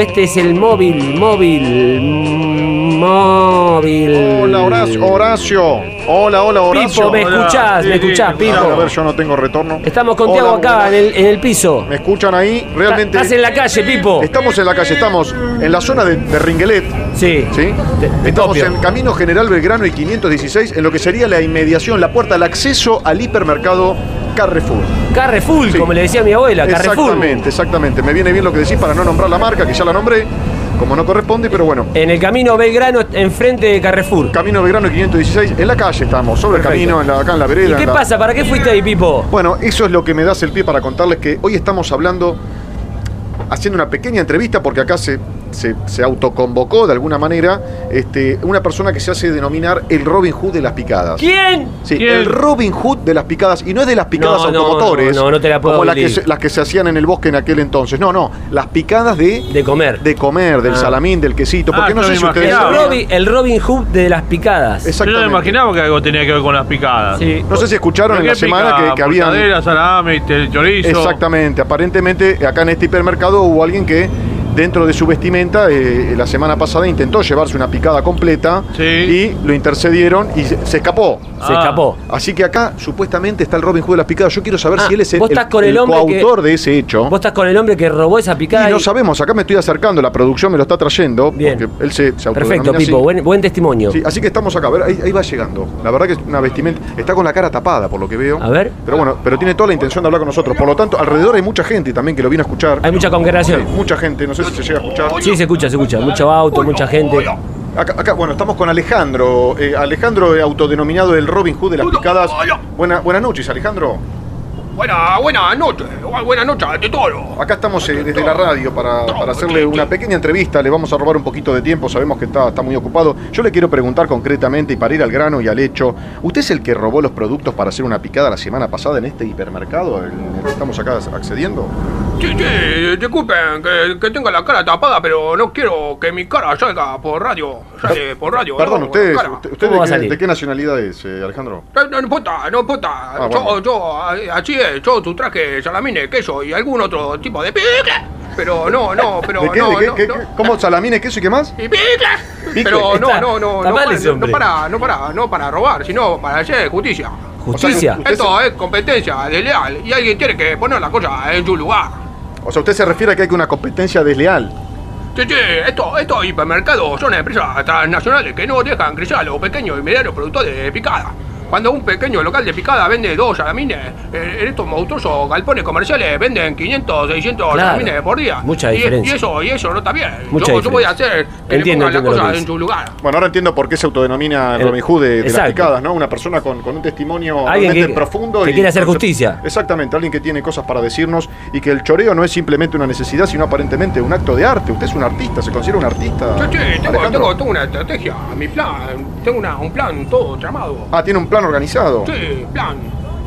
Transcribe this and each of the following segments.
Este es el móvil, móvil, móvil. Hola, Horacio. Horacio. Hola, hola, Horacio. Pipo, ¿me Hola. escuchás? ¿Me sí, escuchás, sí. A Pipo? ver, yo no tengo retorno. Estamos con Tiago Hola, acá en el, en el piso. ¿Me escuchan ahí? Realmente. Estás en la calle, Pipo. Estamos en la calle, estamos en la zona de, de Ringuelet. Sí. ¿Sí? Te- te Estamos copio. en Camino General Belgrano y 516, en lo que sería la inmediación, la puerta, el acceso al hipermercado Carrefour. Carrefour, Sí. como le decía mi abuela, Carrefour. Exactamente, exactamente. Me viene bien lo que decís para no nombrar la marca, que ya la nombré, como no corresponde, pero bueno. En el camino Belgrano, enfrente de Carrefour. Camino Belgrano y 516, en la calle estamos, sobre el camino, en la- acá en la vereda. ¿Y qué la- pasa? ¿Para qué fuiste ahí, Pipo? Bueno, eso es lo que me das el pie para contarles que hoy estamos hablando, haciendo una pequeña entrevista, porque acá se, se, se autoconvocó de alguna manera este, una persona que se hace denominar el Robin Hood de las picadas. ¿Quién? Sí, ¿Quién? el Robin Hood de las picadas, y no es de las picadas No, automotores, no, no, no te la puedo como las que, se, las que se hacían en el bosque en aquel entonces. No, no, las picadas de, De comer. de comer, del Ah. salamín, del quesito, porque Ah, no yo sé si ustedes el, Robin, el Robin Hood de las picadas. Yo Exactamente. no me imaginaba que algo tenía que ver con las picadas. Sí. No sé si escucharon en ¿Pero la semana que, que habían... Salame, chorizo. Exactamente, aparentemente acá en este hipermercado hubo alguien que dentro de su vestimenta eh, la semana pasada intentó llevarse una picada completa Sí. y lo intercedieron y se, se escapó. Se Ah. escapó. Así que acá supuestamente está el Robin Hood de las picadas. Yo quiero saber Ah, si él es el, vos estás con el el hombre que- coautor de ese hecho. Vos estás con el hombre que robó esa picada. Y no y- sabemos, acá me estoy acercando, la producción me lo está trayendo, Bien. porque él se, se Perfecto, Pipo. Buen, buen testimonio. Sí, así que estamos acá, a ver, ahí, ahí va llegando. La verdad que es una vestimenta. Está con la cara tapada, por lo que veo. A ver. Pero bueno, pero tiene toda la intención de hablar con nosotros. Por lo tanto, alrededor hay mucha gente también que lo vino a escuchar. Hay mucha Sí, congregación. mucha gente, no sé si se llega a escuchar. Sí, se escucha, se escucha. Mucho auto, mucha gente. Acá, acá, bueno, estamos con Alejandro. eh, Alejandro, eh, autodenominado el Robin Hood de las picadas. Buena- buenas noches, Alejandro. Buena, buena noche, buena noche ante todo. Acá estamos eh, desde la radio para, para hacerle una pequeña entrevista. Le vamos a robar un poquito de tiempo, sabemos que está, está muy ocupado. Yo le quiero preguntar concretamente y para ir al grano y al hecho. ¿Usted es el que robó los productos para hacer una picada la semana pasada en este hipermercado el que estamos acá accediendo? Sí, sí, disculpen que, que tenga la cara tapada, pero no quiero que mi cara salga por radio. Sale por radio. Perdón, no, ¿usted, usted, usted ¿Cómo va a de, qué, salir? de qué nacionalidad es, eh, Alejandro? No, no importa, no importa. Ah, yo, bueno. yo, así es, yo tu traje, salamines, queso y algún otro tipo de picle. Pero no, no, pero ¿De qué? no, ¿De qué? no, ¿Qué- no. qué? ¿Cómo salamines, queso y qué más? Y picle. Pero no, Está- no, no, no, para, no, para, no para, no para robar, sino para hacer justicia. Justicia. Esto es competencia desleal y alguien tiene que poner la cosa en su lugar. O sea, usted se refiere a que hay una competencia desleal. Sí, sí, esto- estos hipermercados son empresas transnacionales que no dejan crecer a los pequeños y medianos productores de picada. Cuando un pequeño local de picada vende dos salamines, eh, en estos monstruosos galpones comerciales venden 500, 600 Claro. salamines por día. Mucha y, diferencia. Y eso, y eso no está bien. Mucha yo, yo voy a hacer que Entiendo, le pongan entiendo las cosas en su lugar. Bueno, ahora entiendo por qué se autodenomina el El- Robin Hood de, de las picadas, ¿no? Una persona con, con un testimonio Alguien realmente que- profundo. que quiere hacer justicia. Exactamente, alguien que tiene cosas para decirnos y que el choreo no es simplemente una necesidad, sino aparentemente un acto de arte. Usted es un artista, se considera un artista. Sí, sí, tengo, tengo, tengo una estrategia, mi plan, tengo una, un plan todo tramado. Ah, tiene un plan organizado. Sí, plan.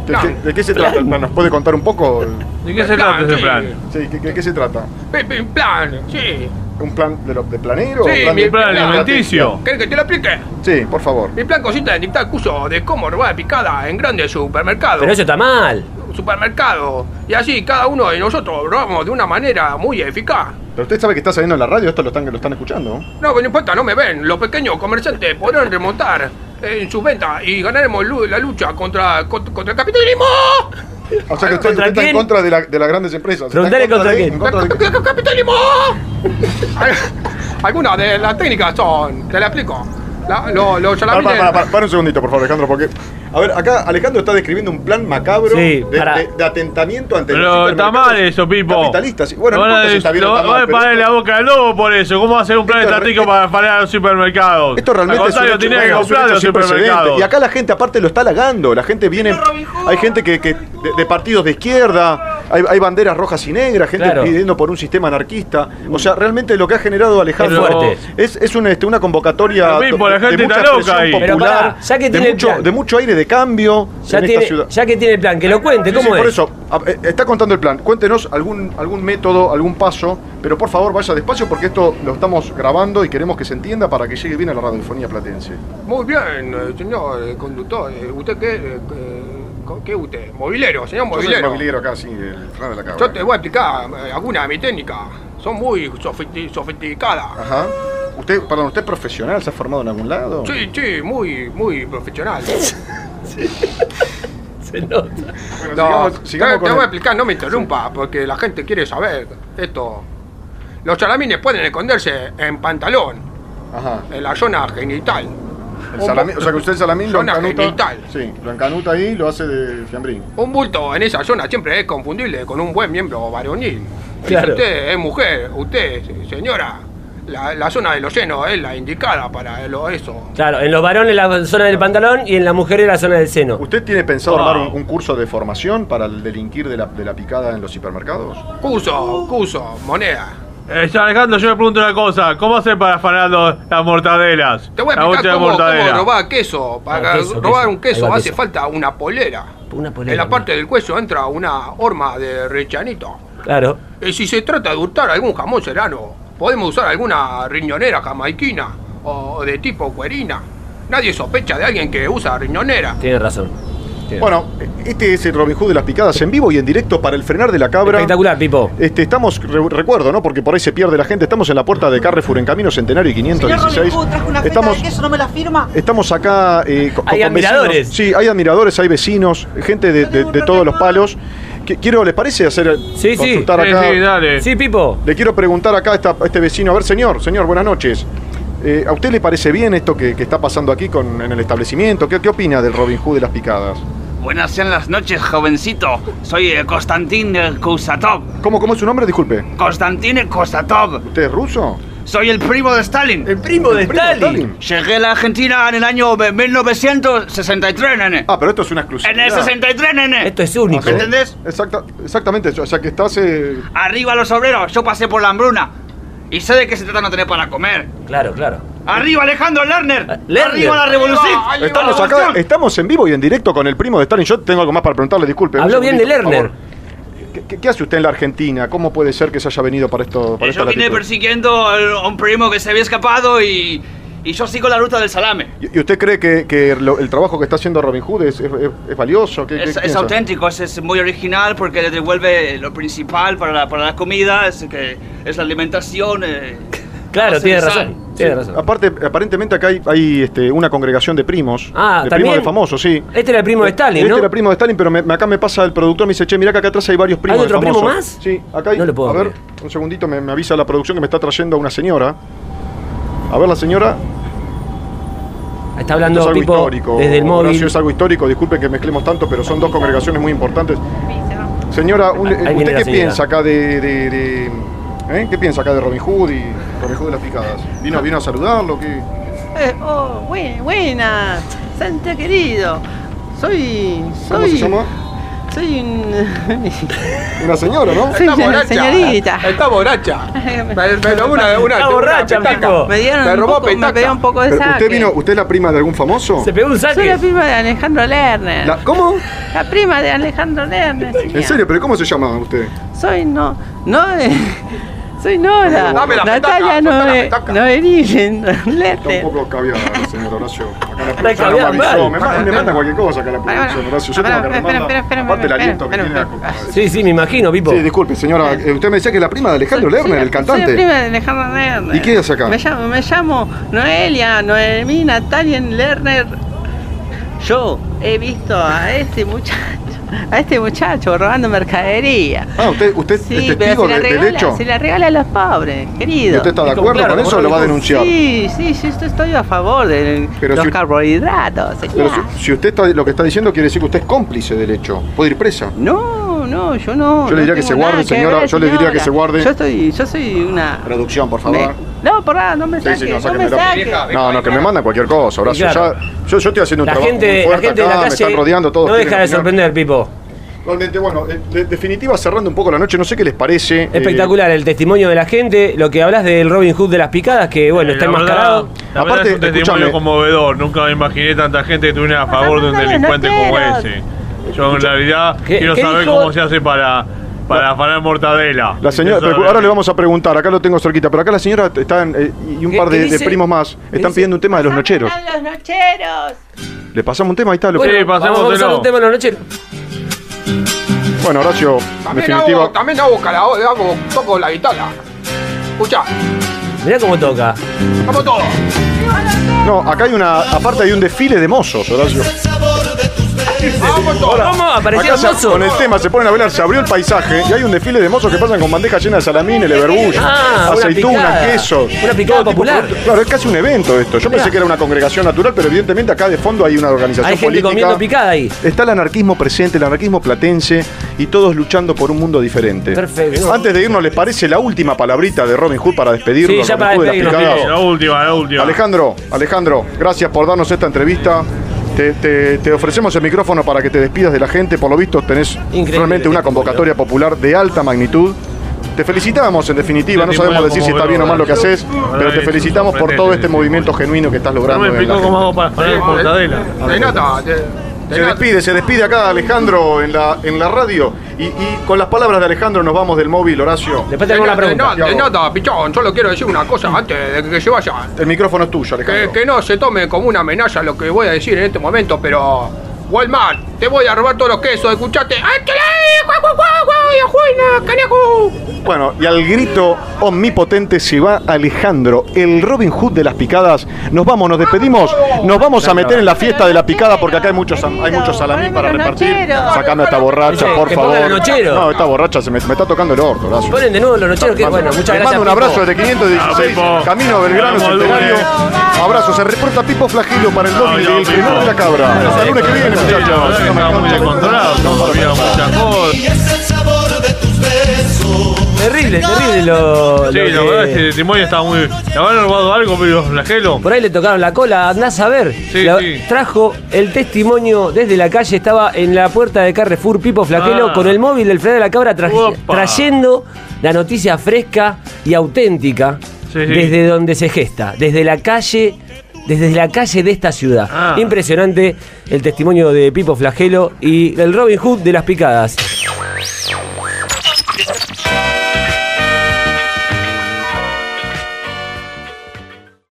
¿De, plan. qué, de qué se trata el plan? ¿Nos puede contar un poco? ¿De qué se trata ese sí. plan? Sí, ¿qué, qué- qué se trata? Pe- plan, sí. ¿Un plan de, lo- de planero? Sí, ¿Un plan mi de- plan de- alimenticio. ¿Querés que te lo explique? Sí, por favor. Mi plan consiste en dictar cursos de cómo robar picada en grandes supermercados. Pero eso está mal. Supermercados. Y así cada uno de nosotros robamos de una manera muy eficaz. Pero usted sabe que está saliendo en la radio, esto lo están, lo están escuchando. ¿no? No, pero no importa, no me ven. Los pequeños comerciantes podrán remontar en sus ventas y ganaremos la lucha contra, contra, contra el capitalismo. O sea que usted, ¿Contra usted está en quién? contra de, la- de las grandes empresas. Preguntale contra de- quién. contra de- ¡Ca- ca- ¡Capitalismo! Algunas de las técnicas son. Te la explico. La- lo- los Para, para, para, para un segundito, por favor, Alejandro, porque. A ver, acá Alejandro está describiendo un plan macabro Sí, de, para- de- de atentamiento ante los Pero está mal eso, Pipo. Capitalistas. Bueno, no a importa si está bien o lo- está mal, pero la boca al lobo por eso. ¿Cómo va a ser un plan estratégico re- para parar a los supermercados? Esto realmente Al es un hecho, tenía que comprar los supermercados. Y acá la gente aparte lo está halagando. La gente viene. Hay gente que, que- de, de partidos de izquierda, hay, hay banderas rojas y negras, gente Claro. pidiendo por un sistema anarquista. O sea, realmente lo que ha generado Alejandro Es es, es una, este, una convocatoria Pipo, la de gente mucha está loca ahí. Pero popular, pará, ya que de, tiene mucho, de aire de cambio Ya, en tiene, esta ciudad. ya que tiene el plan, que lo cuente, Sí, ¿cómo sí, es? por eso, eh, está contando el plan. Cuéntenos algún, algún método, algún paso, pero por favor vaya despacio porque esto lo estamos grabando y queremos que se entienda para que llegue bien a la radiofonía platense. Muy bien, eh, señor eh, conductor. ¿Usted qué? eh, qué- ¿Qué usted? Movilero, señor Yo soy movilero. movilero acá, sí, el Fran de la Cabra. Yo te voy a explicar eh, alguna de mi técnica. son muy sofisti- sofisticadas. Ajá. ¿Usted, perdón, ¿usted es profesional? ¿Se ha formado en algún lado? Sí, sí, muy, muy profesional. Se nota. Bueno, No, sigamos, sigamos te, con te voy a explicar, no me interrumpa, porque la gente quiere saber esto. Los salamines pueden esconderse en pantalón, Ajá. en la zona genital. El salamín- o sea que usted el salamín lo Zona encanuta. genital. Sí, lo encanuta ahí y lo hace de fiambrín. Un bulto en esa zona siempre es confundible con un buen miembro varonil. Claro. Si usted es mujer, usted, señora, la, la zona de los senos es la indicada para lo, eso. Claro, en los varones la zona del pantalón y en las mujeres la zona del seno. ¿Usted tiene pensado Wow. armar un, un curso de formación para el delinquir de la, de la picada en los hipermercados? Cuso, cuso, moneda. Eh, Alejandro, yo me pregunto una cosa. ¿Cómo hacer para afanar los- las mortadelas? Te voy a La explicar cómo, cómo mortadela. robar queso. Para Ah, queso, robar queso. un queso Ahí va, hace queso. falta una polera. Una polera, En la ¿no? parte del cuello entra una horma de rechanito. Claro. Y si se trata de hurtar algún jamón serrano, podemos usar alguna riñonera jamaiquina o de tipo cuerina. Nadie sospecha de alguien que usa riñonera. Tiene razón. Bueno, este es el Robin Hood de las picadas en vivo y en directo para el frenar de la cabra. Espectacular, Pipo. Este, estamos, re- recuerdo, ¿no? Porque por ahí se pierde la gente. Estamos en la puerta de Carrefour en Camino Centenario y Señor 516. Robin Hood, trajo una Estamos, de queso, ¿no me la firma? estamos acá eh, co- Hay con admiradores. vecinos. Sí, hay admiradores, hay vecinos, gente de, de- de todos los palos. Quiero, ¿les parece hacer Sí, sí. consultar Sí, acá? sí, dale. Sí, Pipo. Le quiero preguntar acá a, esta- a este vecino, a ver, señor, señor, buenas noches. Eh, ¿A usted le parece bien esto que, que está pasando aquí con, en el establecimiento? ¿Qué, ¿Qué opina del Robin Hood de las picadas? Buenas sean las noches, jovencito. Soy eh, Konstantin eh, Kusatov. ¿Cómo, ¿Cómo es su nombre? Disculpe. Konstantin Kusatov. ¿Usted es ruso? Soy el primo de Stalin. El primo de ¿El primo de Stalin. Llegué a la Argentina en el año 1963, nene. Ah, pero esto es una exclusividad. en el 63, nene. Esto es único. ¿Me entendés? Exacta, exactamente, o sea que estás... eh, Arriba los obreros. Yo pasé por la hambruna. Y sé de qué se trata no tener para comer. Claro, claro. Arriba Alejandro Lerner. Ah, Lerner. Arriba la revolución. Va, estamos la acá, estamos en vivo y en directo con el primo de Stalin. Yo tengo algo más para preguntarle, disculpe. Habló bien de Lerner. ¿Qué, qué- qué hace usted en la Argentina? ¿Cómo puede ser que se haya venido para esto? Para Eh, esta Yo vine persiguiendo a un primo que se había escapado y, y yo sigo la ruta del salame. ¿Y usted cree que, que lo- el trabajo que está haciendo Robin Hood es, es- es- es valioso? ¿Qué, qué Es, es piensa? auténtico, es, es muy original porque le devuelve lo principal para la, para la comida, es, que es la alimentación. eh, Claro, tiene razón. Tiene razón. Aparte, aparentemente acá hay, hay, este, una congregación de primos. Ah, de ¿también? primos de famosos, sí. Este era el primo de Stalin, Este ¿no? era primo de Stalin, pero me- acá me pasa el productor, me dice, che, mirá que acá atrás hay varios primos ¿Hay otro de primo famosos". más? Sí, acá hay. No le puedo a ver, creer. un segundito, me, me avisa la producción que me está trayendo una señora. A ver, la señora. Está Esto hablando es algo Pipo histórico. desde el móvil. Horacio, es algo histórico, disculpen que mezclemos tanto, pero son dos congregaciones muy importantes. Señora, un- ¿usted qué señora. piensa acá de, de- de- ¿eh? ¿Qué piensa acá de Robin Hood y Robin Hood de las picadas? ¿Vino, vino a saludarlo? ¿Qué? Eh, oh, buen- buena, Santa querido. Soy. soy ¿Cómo se llama? Soy un. Una señora, ¿no? Soy Está una borracha. señorita. Está borracha. Me, me robó una, una, Está una borracha, petaca. Pipo. me dieron Me un robó poco, me petaca. pedía un poco de Pero, saque. ¿Usted vino, usted es la prima de algún famoso? Se pegó un Soy la saque. prima de Alejandro Lerner. La- ¿Cómo? La prima de Alejandro Lerner. ¿En serio? ¿Pero cómo se llama usted? Soy no. No. Soy Nora. Dame la Natalia petaca, no soltá la petaca. Noelín Está un poco caviar, señor Horacio. Acá la producción no me avisó. mal. Me, manda- me manda cualquier cosa acá la producción, Horacio. Yo tengo que Espera, espera, remarla. espera, Aparte el espera, aliento que espera, tiene. Sí, sí, me imagino, Pipo. Sí, disculpe, señora. Usted me decía que es la prima de Alejandro Lerner, el cantante. Soy la prima de Alejandro Lerner. ¿Y qué hace acá? Me llamo, me llamo Noelia, Noemí, Natalia Lerner. Yo he visto a este muchacho, a este muchacho robando mercadería. Ah, usted, usted Sí, es pero testigo se la, de- del regala, hecho. se la regala a los pobres, ¿Y querido. usted está de acuerdo claro, con eso o lo va a denunciar? Sí, sí, sí, yo estoy a favor de Pero los si- carbohidratos. Pero si, si usted está, lo que está diciendo quiere decir que usted es cómplice del hecho. Puede ir presa. No, no, yo no. Yo le no diría que se guarde, señora, yo le diría que se guarde. Yo estoy, yo soy una. Producción, por favor. Me- No, por nada, no me Sí, saque, sí, no, no, me sáquemelo. saque. Vieja, No, no, que me mandan cualquier cosa, Horacio. Claro. Ya- yo, yo estoy haciendo un La trabajo gente, muy la fuerte gente de la me calle están rodeando todos. no deja de sorprender, Pipo. Realmente, bueno, de, de- definitiva, cerrando un poco la noche, no sé qué les parece. eh, Espectacular el testimonio de la gente, lo que hablas del Robin Hood de las picadas, que bueno, Eh, está la enmascarado. La Aparte, es un testimonio conmovedor. Nunca me imaginé tanta gente que estuviera a favor de un delincuente como ese. Yo en realidad ¿Qué- quiero saber dijo? cómo se hace para, para afanar mortadela. La señora, pero ahora le vamos a preguntar, acá lo tengo cerquita, pero acá la señora está en, eh, y un ¿Qué- par de, de primos más ¿Qué están dice? pidiendo un tema de los nocheros. Los nocheros. Le pasamos un tema, ahí está. lo- Bueno, Sí, vamos a un tema en la noche. Bueno, Horacio, También definitiva. hago, también hago, calao- hago, toco la guitarra. Escuchá, Mirá cómo toca. vamos todos. No, acá hay una. Aparte hay un desfile de mozos, Horacio. Vamos. Apareció Acá se- mozo. con el tema se ponen a hablar, se abrió el paisaje y hay un desfile de mozos que pasan con bandejas llenas de salamines, leverbush, Ah, una aceitunas, picada. quesos. Una picada todo tipo de popular. productos. Claro, es casi un evento esto. Yo Mirá. pensé que era una congregación natural, pero evidentemente acá de fondo hay una organización Hay gente política. comiendo picada ahí. Está el anarquismo presente, el anarquismo platense y todos luchando por un mundo diferente. Perfecto. Antes de irnos, ¿les parece la última palabrita de Robin Hood para despedirnos? Sí, ya Robin para Hood de las despedirnos, picadas? Sí, la última, la última. Alejandro, Alejandro, gracias por darnos esta entrevista. Te, te- te ofrecemos el micrófono para que te despidas de la gente. Por lo visto tenés Increíble realmente una convocatoria popular de alta magnitud. Te felicitamos en definitiva, no sabemos decir si está bien o mal lo que haces, pero te felicitamos por todo este movimiento genuino que estás No logrando. me en la explicó gente. cómo hago para poner mortadela. Se despide, se despide acá Alejandro en la, en la radio. Y, y con las palabras de Alejandro nos vamos del móvil, Horacio. Después te De, hago una na- de pregunta. nada, de nada, pichón. Solo quiero decir una cosa antes de que se vaya. El micrófono es tuyo, Que, Alejandro. que no se tome como una amenaza lo que voy a decir en este momento, pero. Walmart, te voy a robar todos los quesos, escuchate. ¡Ay, y canejo! Bueno, y al grito omnipotente se va Alejandro, el Robin Hood de las picadas. Nos vamos, nos despedimos. Nos vamos a meter en la fiesta de la picada porque acá hay muchos, hay muchos salamín para repartir. Sacame a esta borracha, por favor. No, esta borracha se me, me está tocando el orto. Ponen de nuevo los nocheros, que bueno, muchas Les gracias. mando un abrazo desde 516, Ah, Pipo. camino a Belgrano Centenario. Abrazo, se reporta Pipo Flagelo para el No, no, del primero de la cabra. Hasta el lunes que viene, muchachos. no muchas cosas. Terrible, terrible lo. Sí, lo la que- verdad ese testimonio estaba muy. Le habrán robado algo, pero flagelo. Por ahí le tocaron la cola, andás a ver. Sí, La- sí. Trajo el testimonio desde la calle, estaba en la puerta de Carrefour Pipo Flagelo Ah. con el móvil del Fred de la Cabra tra- Opa. trayendo la noticia fresca y auténtica Sí, sí. desde donde se gesta, desde la calle. Desde la calle de esta ciudad. Ah. Impresionante el testimonio de Pipo Flagelo y del Robin Hood de las picadas.